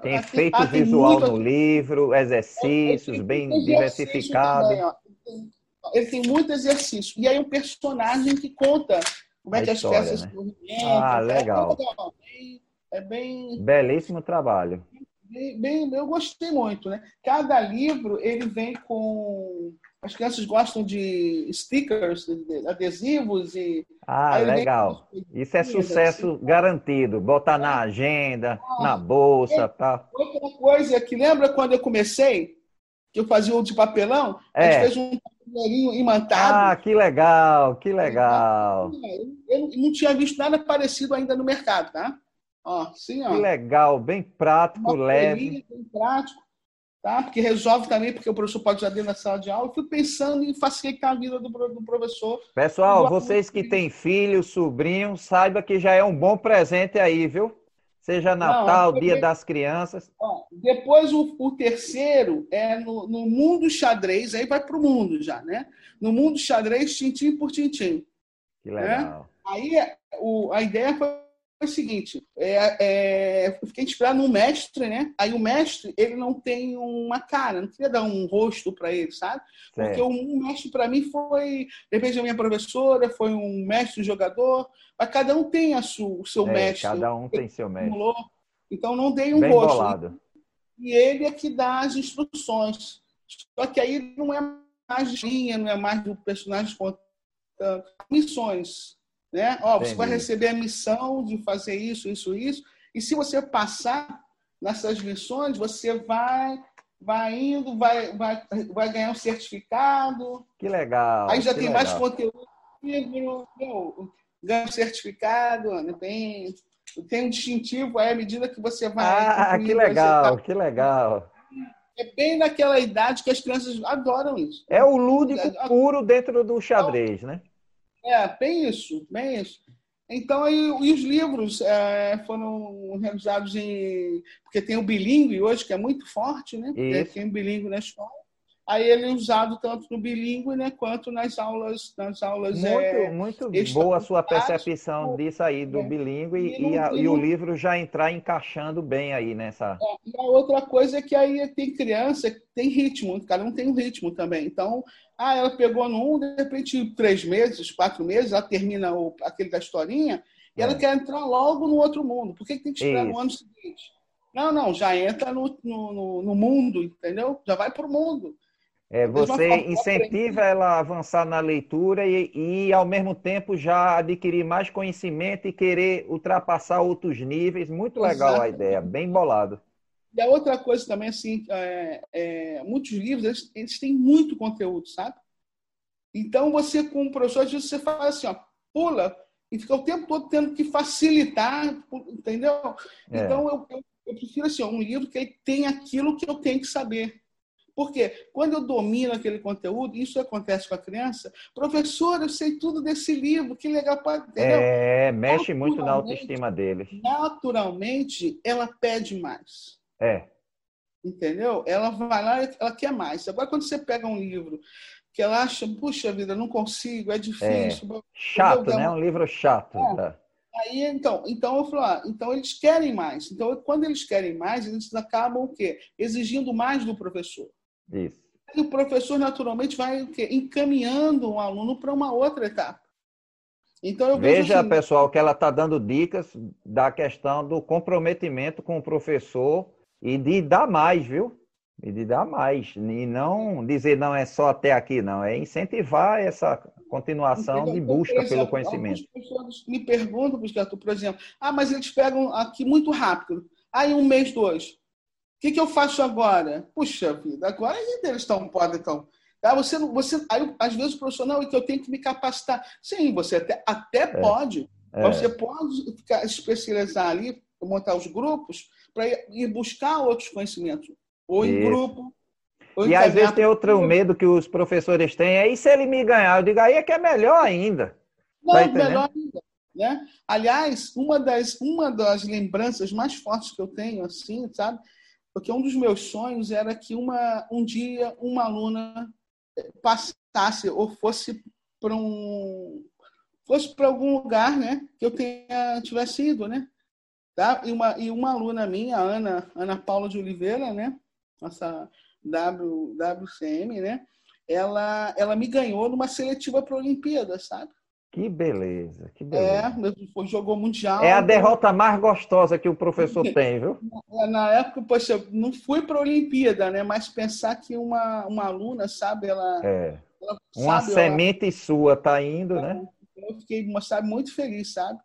tem efeito visual muito... no livro, exercícios bem diversificados. Ele tem muito exercício. E aí um personagem que conta como é que história, as peças né? Ah, legal. É bem. Belíssimo trabalho. Bem, bem, eu gostei muito, né? Cada livro ele vem com as crianças gostam de stickers, de adesivos e. Ah, legal. Isso é sucesso assim. garantido. Botar na agenda, ah, na bolsa, é, tá? Outra coisa que lembra quando eu comecei, que eu fazia o de papelão, é. a gente fez um papelzinho imantado. Ah, que legal, que legal. Eu não tinha visto nada parecido ainda no mercado, tá? Ó, sim, ó. Que legal, bem prático, leve. Bem prático, tá? Porque resolve também, porque o professor pode já dentro na sala de aula. Eu fui pensando em facilitar a vida do, do professor. Pessoal, vocês que têm filhos, sobrinhos, saiba que já é um bom presente aí, viu? Seja Natal, Não, Dia das Crianças. Ó, depois o, o, terceiro é no, no mundo xadrez, aí vai para o mundo já, né? No mundo xadrez, tintim por tintim. Que legal. Né? Aí o, a ideia foi o seguinte: é, é, eu fiquei inspirado no mestre, né? Aí o mestre, ele não tem uma cara, não queria dar um rosto para ele, sabe? Certo. Porque o mestre, para mim, foi. De repente, a minha professora, foi um mestre jogador, mas cada um tem a sua, o seu é, mestre. Cada um tem seu mestre. Então, não dei um Bem rosto. Bolado. E ele é que dá as instruções. Só que aí não é mais linha, não é mais do personagem contando missões. Né? Ó, você vai receber a missão de fazer isso, isso, isso. E se você passar nessas missões, você vai vai indo, vai, vai, vai ganhar um certificado. Que legal. Aí já tem legal. mais conteúdo, ganha um certificado, né? tem, tem um distintivo aí à medida que você vai. Ah, que legal, tá... que legal. É bem naquela idade que as crianças adoram isso. É o lúdico puro dentro do xadrez, né? É, bem isso, bem isso. Então, aí, e os livros é, foram realizados em. Porque tem o bilíngue hoje, que é muito forte, né? Isso. Tem o bilíngue na escola. Aí ele é usado tanto no bilíngue, né, quanto nas aulas, nas aulas. Muito, é, muito boa a sua percepção disso aí do é, bilíngue e, e, a, e, o livro já entrar encaixando bem aí nessa. É, e a outra coisa é que aí tem criança tem ritmo, cada um tem um ritmo também. Então, ah, ela pegou no um, de repente, três meses, quatro meses, ela termina o, aquele da historinha, e ela é. quer entrar logo no outro mundo. Por que, que tem que esperar Isso. no ano seguinte? Não, não, já entra no, no, no mundo, entendeu? Já vai para o mundo. É, você incentiva ela a avançar na leitura e, e, ao mesmo tempo, já adquirir mais conhecimento e querer ultrapassar outros níveis. Muito legal Exato. a ideia, bem bolado. E a outra coisa também, assim, é, é, muitos livros, eles, eles, têm muito conteúdo, sabe? Então, você, com o professor, às vezes você faz assim, ó, pula, e fica o tempo todo tendo que facilitar, entendeu? É. Então, eu, eu, eu prefiro, assim, ó, um livro que tem aquilo que eu tenho que saber. Porque quando eu domino aquele conteúdo, isso acontece com a criança, professor, eu sei tudo desse livro, que legal. Entendeu? É, mexe muito na autoestima deles. Naturalmente, ela pede mais. É. Entendeu? Ela vai lá, ela quer mais. Agora, quando você pega um livro que ela acha, puxa vida, não consigo, é difícil. É. Chato, né? Um livro chato. É. Tá. Aí, então, então eu falo, ah, então eles querem mais. Então, quando eles querem mais, eles acabam o quê? Exigindo mais do professor. Isso. E o professor, naturalmente, vai encaminhando o um aluno para uma outra etapa. Então, eu Veja, assim, pessoal, que ela está dando dicas da questão do comprometimento com o professor e de dar mais, viu? E de dar mais. E não dizer, não, é só até aqui, não. É incentivar essa continuação de busca exemplo, pelo conhecimento. As pessoas me perguntam, por exemplo, ah, mas eles pegam aqui muito rápido. Aí, um mês, dois que, que eu faço agora? Puxa vida, agora ainda eles estão, podem então. Ah, você, você, aí, às vezes o profissional é que eu tenho que me capacitar. Sim, você até, até é. pode. É. Você pode ficar, especializar ali, montar os grupos, para ir, ir, buscar outros conhecimentos. Ou em Isso. grupo. Ou e às vezes tem outro medo que os professores têm, é e se ele me ganhar? Eu digo, aí é que é melhor ainda. Não, tá melhor ainda. Né? Aliás, uma das, uma das lembranças mais fortes que eu tenho, assim, sabe? Porque um dos meus sonhos era que uma, um dia uma aluna passasse ou fosse para um fosse para algum lugar, né, que eu tenha tivesse ido, né? Tá? E uma e uma aluna minha, Ana Ana Paula de Oliveira, né, nossa w, WCM, né? Ela ela me ganhou numa seletiva para a Olimpíada, sabe? Que beleza, que beleza. É, jogou mundial. É a derrota mais gostosa que o professor tem, viu? Na época, poxa, não fui para a Olimpíada, né? Mas pensar que uma, uma aluna, sabe, ela. É. Ela, uma sabe, semente ela, tá está indo, né? Eu fiquei, sabe, muito feliz, sabe?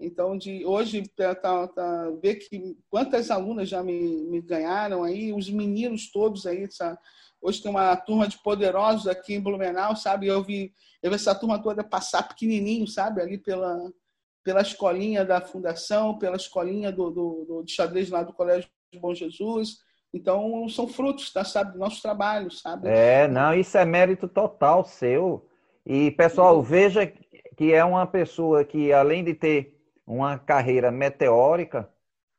Então, de hoje, tá, tá, tá, ver que quantas alunas já me, me ganharam aí, os meninos todos aí, sabe? Hoje tem uma turma de poderosos aqui em Blumenau, sabe? Eu vi, eu vi essa turma toda passar pequenininho, sabe? Ali pela, pela escolinha da fundação, pela escolinha do, do, do de xadrez lá do Colégio de Bom Jesus. Então, são frutos, tá, sabe, do nosso trabalho, sabe? É, não, isso é mérito total seu. E, pessoal, veja que é uma pessoa que, além de ter uma carreira meteórica,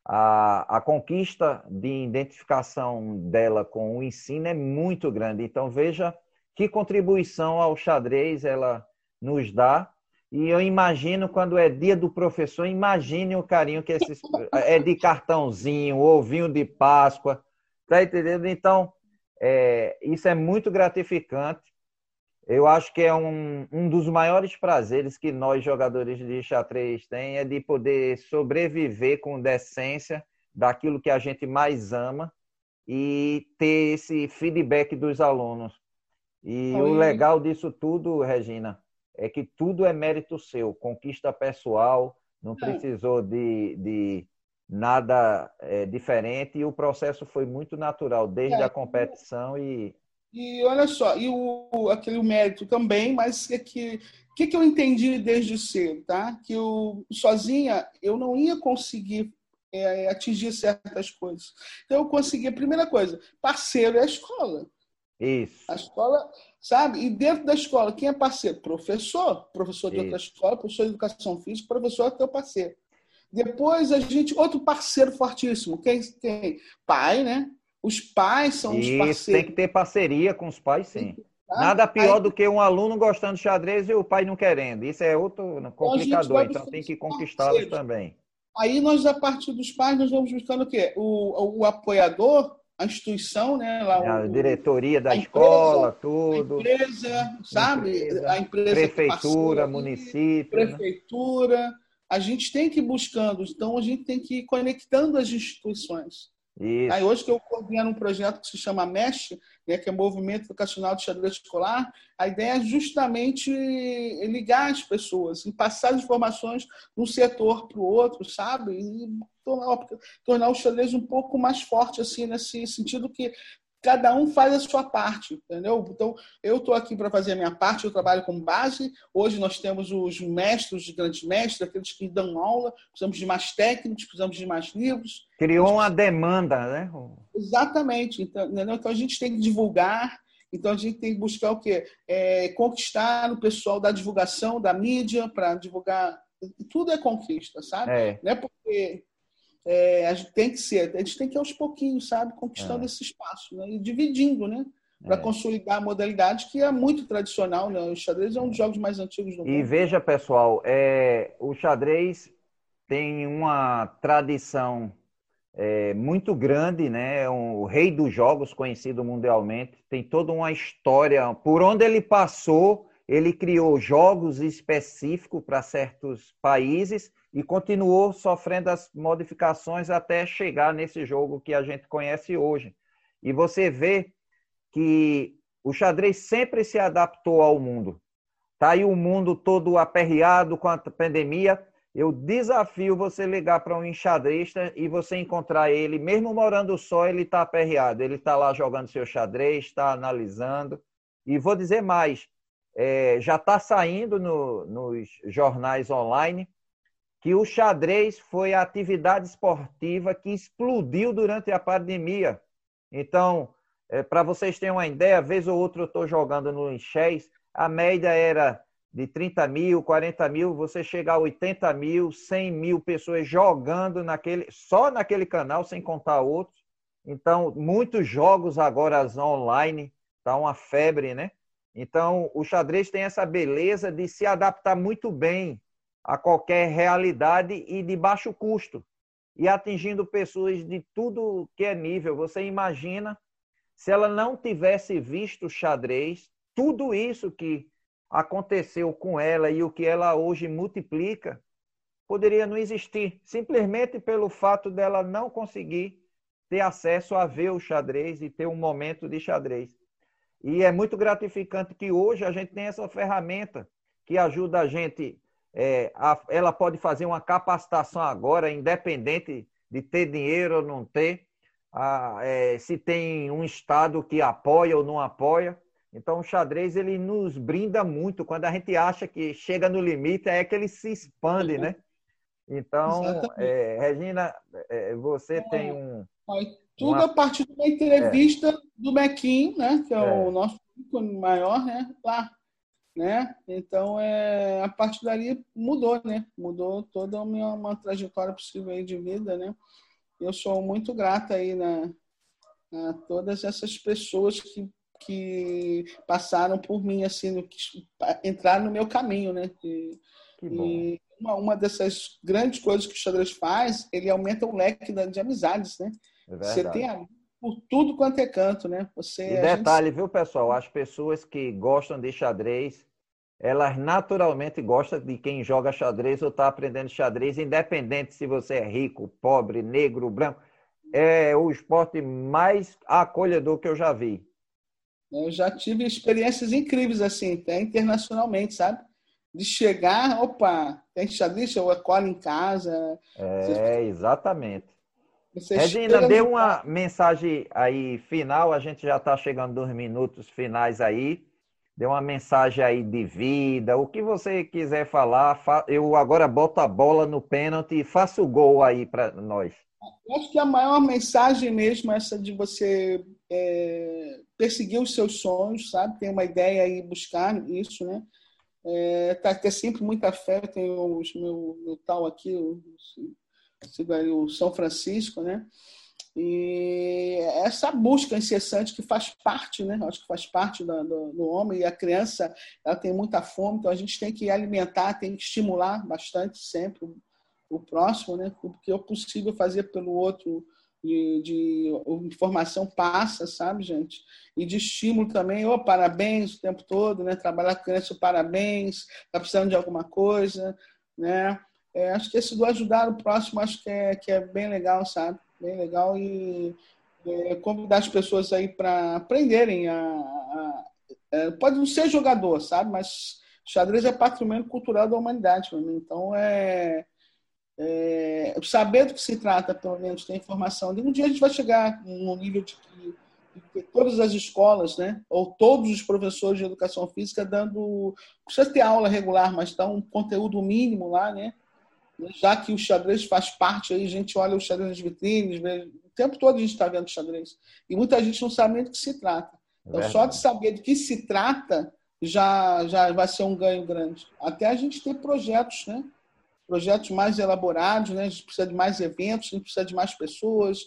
a, a conquista de identificação dela com o ensino é muito grande. Então, veja que contribuição ao xadrez ela nos dá. E eu imagino, quando é dia do professor, imagine o carinho que esses, é de cartãozinho, ovinho de Páscoa, tá entendendo? Então, é, isso é muito gratificante. Eu acho que é um, um dos maiores prazeres que nós, jogadores de xadrez, tem é de poder sobreviver com decência daquilo que a gente mais ama e ter esse feedback dos alunos. E Oi. o legal disso tudo, Regina, é que tudo é mérito seu, conquista pessoal, não precisou de, de nada é, diferente e o processo foi muito natural, desde a competição e e olha só, e o, aquele mérito também, mas é que o que, que eu entendi desde cedo, tá? Que eu sozinha eu não ia conseguir é, atingir certas coisas. Então eu consegui a primeira coisa, parceiro é a escola. Isso. A escola, sabe? E dentro da escola, quem é parceiro? Professor, professor de Isso. outra escola, professor de educação física, professor é teu parceiro. Depois a gente, outro parceiro fortíssimo, quem tem? Pai, né? Os pais são os Isso, parceiros. tem que ter parceria com os pais, sim. Nada pior do que um aluno gostando de xadrez e o pai não querendo. Isso é outro complicador, vai então tem que os conquistá-los também. Aí nós, a partir dos pais, nós vamos buscando o quê? O, o apoiador, a instituição, né? Lá, A o, diretoria da a escola, a tudo, empresa, sabe? Empresa, a empresa prefeitura, município. né? prefeitura. A gente tem que ir buscando, então a gente tem que ir conectando as instituições. Isso. Aí hoje que eu coordeno um projeto que se chama MESH, né, que é Movimento Educacional de Xadrez Escolar, a ideia é justamente ligar as pessoas e passar as informações de um setor para o outro, sabe? E tornar, tornar o xadrez um pouco mais forte, assim, nesse sentido que cada um faz a sua parte, entendeu? Então, eu estou aqui para fazer a minha parte, eu trabalho como base. Hoje nós temos os mestres, os grandes mestres, aqueles que dão aula, precisamos de mais técnicos, precisamos de mais livros. Criou uma demanda, né? Exatamente. Então, entendeu? então a gente tem que divulgar, então a gente tem que buscar o quê? É, conquistar o pessoal da divulgação, da mídia, para divulgar. Tudo é conquista, sabe? É. Não é porque é, a gente tem que ser, a gente tem que ir aos pouquinhos, sabe? Conquistando É. esse espaço, né? E dividindo, né? Para É. consolidar a modalidade que é muito tradicional, né? O xadrez é um dos jogos mais antigos do E mundo. veja, pessoal, é, o xadrez tem uma tradição é, muito grande, né? É um- o rei dos jogos, conhecido mundialmente, tem toda uma história. Por onde ele passou, ele criou jogos específicos para certos países e continuou sofrendo as modificações até chegar nesse jogo que a gente conhece hoje. E você vê que o xadrez sempre se adaptou ao mundo. Tá aí o mundo todo aperreado com a pandemia. Eu desafio você ligar para um enxadrista e você encontrar ele, mesmo morando só, ele está aperreado. Ele está lá jogando seu xadrez, está analisando. E vou dizer mais: é, já está saindo no- nos jornais online que o xadrez foi a atividade esportiva que explodiu durante a pandemia. Então, para vocês terem uma ideia, vez ou outra eu estou jogando no Enxés, a média era de 30 mil, 40 mil, você chega a 80 mil, 100 mil pessoas jogando naquele, só naquele canal, sem contar outros. Então, muitos jogos agora online, tá uma febre, né? Então, o xadrez tem essa beleza de se adaptar muito bem a qualquer realidade e de baixo custo, e atingindo pessoas de tudo que é nível. Você imagina se ela não tivesse visto xadrez, tudo isso que aconteceu com ela e o que ela hoje multiplica, poderia não existir, simplesmente pelo fato dela não conseguir ter acesso a ver o xadrez e ter um momento de xadrez. E é muito gratificante que hoje a gente tem essa ferramenta que ajuda a gente. É, a, ela pode fazer uma capacitação agora, independente de ter dinheiro ou não ter, a, é, se tem um Estado que apoia ou não apoia. Então, o xadrez ele nos brinda muito. Quando a gente acha que chega no limite, é que ele se expande, né? Então, é, Regina, é, você tem um. Tudo uma... a partir de uma entrevista é. do Mequim, né? Que é, é, o nosso maior, né? Lá. Né? Então, é, a partir dali mudou, né? Mudou toda a minha uma trajetória possível aí de vida, né? Eu sou muito grata aí na, a todas essas pessoas que, que passaram por mim, assim, que entraram no meu caminho, né? E, e uma, uma dessas grandes coisas que o xadrez faz, ele aumenta o leque de amizades, né? É Você tem por tudo quanto é canto, né? Você, e detalhe, gente... viu, pessoal? As pessoas que gostam de xadrez, elas naturalmente gostam de quem joga xadrez ou está aprendendo xadrez, independente se você é rico, pobre, negro, branco. É o esporte mais acolhedor que eu já vi. Eu já tive experiências incríveis, assim, até internacionalmente, sabe? De chegar, opa, tem xadrez, eu acolho em casa. É, exatamente. Você Regina, dê uma mensagem aí final, a gente já está chegando nos minutos finais aí. Dê uma mensagem aí de vida, o que você quiser falar. Eu agora boto a bola no pênalti e faço o gol aí para nós. Eu acho que a maior mensagem mesmo é essa de você é, perseguir os seus sonhos, sabe? Ter uma ideia e buscar isso, né? É, tá, ter sempre muita fé. Tenho os meu, meu tal aqui, o, o São Francisco, né? E essa busca incessante que faz parte, né? Acho que faz parte do, do, do, homem e a criança ela tem muita fome, então a gente tem que alimentar, tem que estimular bastante sempre o, próximo, né? O que é possível fazer pelo outro de, de, informação passa, sabe, gente? E de estímulo também, oh, parabéns o tempo todo, né? Trabalhar com criança, parabéns, está precisando de alguma coisa, né? É, acho que esse do ajudar o próximo, acho que é, que é bem legal, sabe? Bem legal e é, convidar as pessoas aí para aprenderem a, a, a, é, pode não ser jogador, sabe? Mas xadrez é patrimônio cultural da humanidade. Então é, é, saber do que se trata, pelo menos ter informação. Um dia a gente vai chegar no nível de que, de que, todas as escolas, né, ou todos os professores de educação física dando, precisa ter aula regular, mas dá um conteúdo mínimo lá, né? Já que o xadrez faz parte, aí a gente olha o xadrez nas vitrines, o tempo todo a gente está vendo xadrez. E muita gente não sabe nem do que se trata. Então, só de saber do que se trata já, já vai ser um ganho grande. Até a gente ter projetos, né? Projetos mais elaborados, né? A gente precisa de mais eventos, a gente precisa de mais pessoas.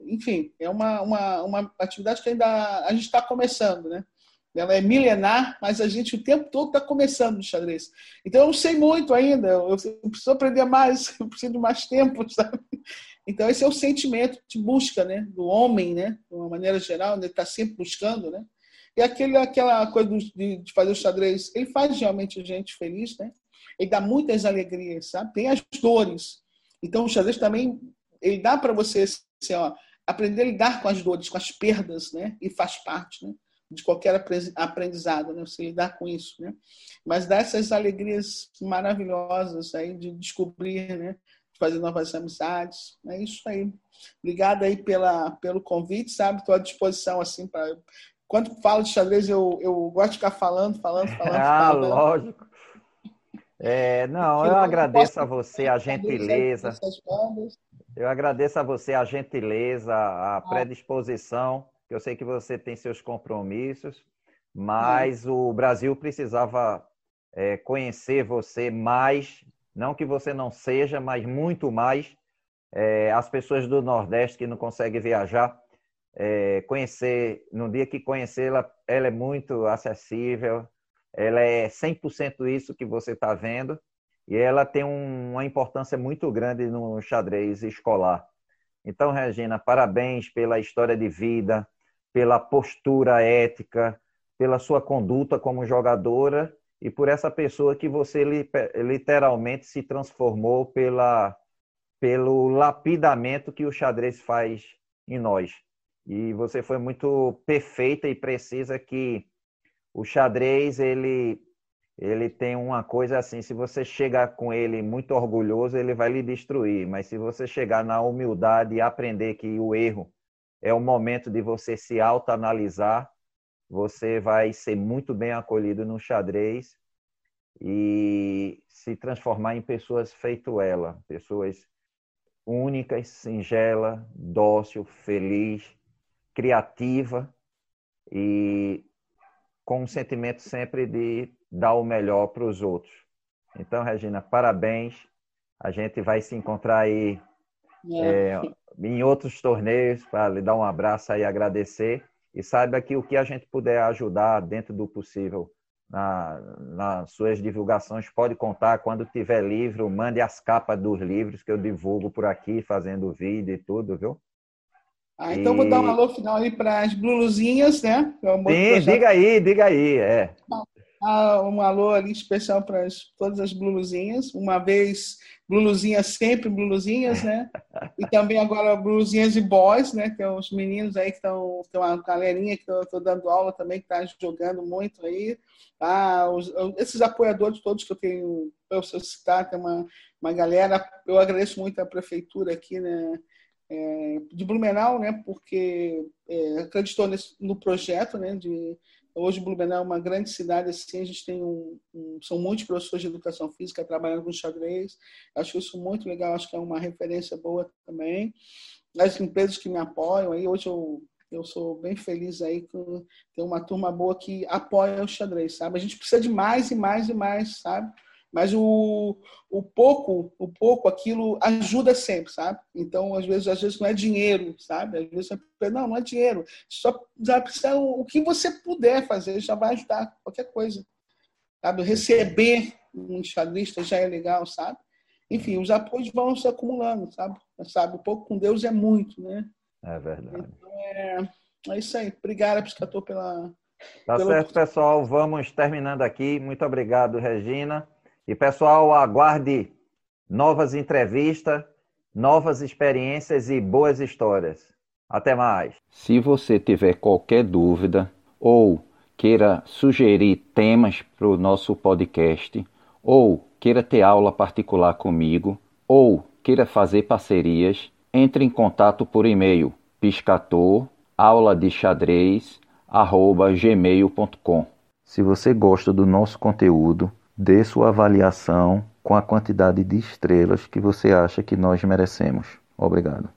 Enfim, é uma, uma, uma atividade que ainda a gente está começando, né? Ela é milenar, mas a gente o tempo todo está começando no xadrez. Então eu não sei muito ainda, eu preciso aprender mais, eu preciso de mais tempo, sabe? Então esse é o sentimento de busca, né, do homem, né, de uma maneira geral, ele está sempre buscando, né? E aquele, aquela coisa de, de fazer o xadrez, ele faz realmente a gente feliz, né? Ele dá muitas alegrias, sabe? Tem as dores. Então o xadrez também ele dá para você assim, ó, aprender a lidar com as dores, com as perdas, né? E faz parte, né? De qualquer aprendizado, né? Você lidar com isso, né? Mas dá essas alegrias maravilhosas aí de descobrir, né? De fazer novas amizades. É isso aí. Obrigada aí pela, pelo convite, sabe? Estou à disposição, assim, para... Quando falo de xadrez, eu, eu gosto de ficar falando, falando, falando. ah, falando. lógico. É, não, eu agradeço a você a gentileza. Eu agradeço a você a gentileza, a ah. predisposição eu sei que você tem seus compromissos, mas o Brasil precisava é, conhecer você mais, não que você não seja, mas muito mais. É, as pessoas do Nordeste que não conseguem viajar, é, conhecer, no dia que conhecê-la, ela é muito acessível, ela é 100% isso que você está vendo, e ela tem um, uma importância muito grande no xadrez escolar. Então, Regina, parabéns pela história de vida, pela postura ética, pela sua conduta como jogadora e por essa pessoa que você literalmente se transformou pela, pelo lapidamento que o xadrez faz em nós. E você foi muito perfeita e precisa que o xadrez ele ele tem uma coisa assim, se você chegar com ele muito orgulhoso, ele vai lhe destruir, mas se você chegar na humildade e aprender que o erro é o momento de você se autoanalisar. Você vai ser muito bem acolhido no xadrez e se transformar em pessoas feito ela, pessoas únicas, singela, dócil, feliz, criativa e com um sentimento sempre de dar o melhor para os outros. Então, Regina, parabéns. A gente vai se encontrar aí é. É, em outros torneios para lhe dar um abraço e agradecer. E saiba que o que a gente puder ajudar dentro do possível na, nas suas divulgações, pode contar. Quando tiver livro, mande as capas dos livros que eu divulgo por aqui, fazendo vídeo e tudo, viu? Ah, então e... vou dar um alô final aí para as Bluluzinhas, né? Sim, diga aí, diga aí, é. Ah, um alô ali especial para todas as Bluluzinhas. Uma vez Bluluzinhas, sempre Bluluzinhas, né? E também agora Bluluzinhas e Boys, né? Tem os meninos aí que estão, tem uma galerinha que estou dando aula também, que está jogando muito aí. Ah, os, esses apoiadores todos que eu tenho, eu citar, tem uma, uma galera. Eu agradeço muito a prefeitura aqui, né? É, de Blumenau, né? Porque é, acreditou nesse, no projeto, né? De Hoje, Blumenau é uma grande cidade, assim, a gente tem um, um, são muitos professores de educação física trabalhando com xadrez. Acho isso muito legal, acho que é uma referência boa também. As empresas que me apoiam, aí hoje eu, eu sou bem feliz aí com ter uma turma boa que apoia o xadrez, sabe? A gente precisa de mais e mais e mais, sabe? Mas o, o pouco, o pouco, aquilo ajuda sempre, sabe? Então, às vezes, às vezes não é dinheiro, sabe? Às vezes você não, não é dinheiro. Só já precisa o que você puder fazer já vai ajudar qualquer coisa, sabe? Receber um enxadrista já é legal, sabe? Enfim, os apoios vão se acumulando, sabe? Sabe, o pouco com Deus é muito, né? É verdade. Então, é, é isso aí. Obrigado, Piscator, pela. Tá certo, pessoal. Vamos terminando aqui. Muito obrigado, Regina. E, pessoal, aguarde novas entrevistas, novas experiências e boas histórias. Até mais. Se você tiver qualquer dúvida ou queira sugerir temas para o nosso podcast, ou queira ter aula particular comigo, ou queira fazer parcerias, entre em contato por e-mail piscator aula de xadrez gmail.com. Se você gosta do nosso conteúdo, dê sua avaliação com a quantidade de estrelas que você acha que nós merecemos. Obrigado.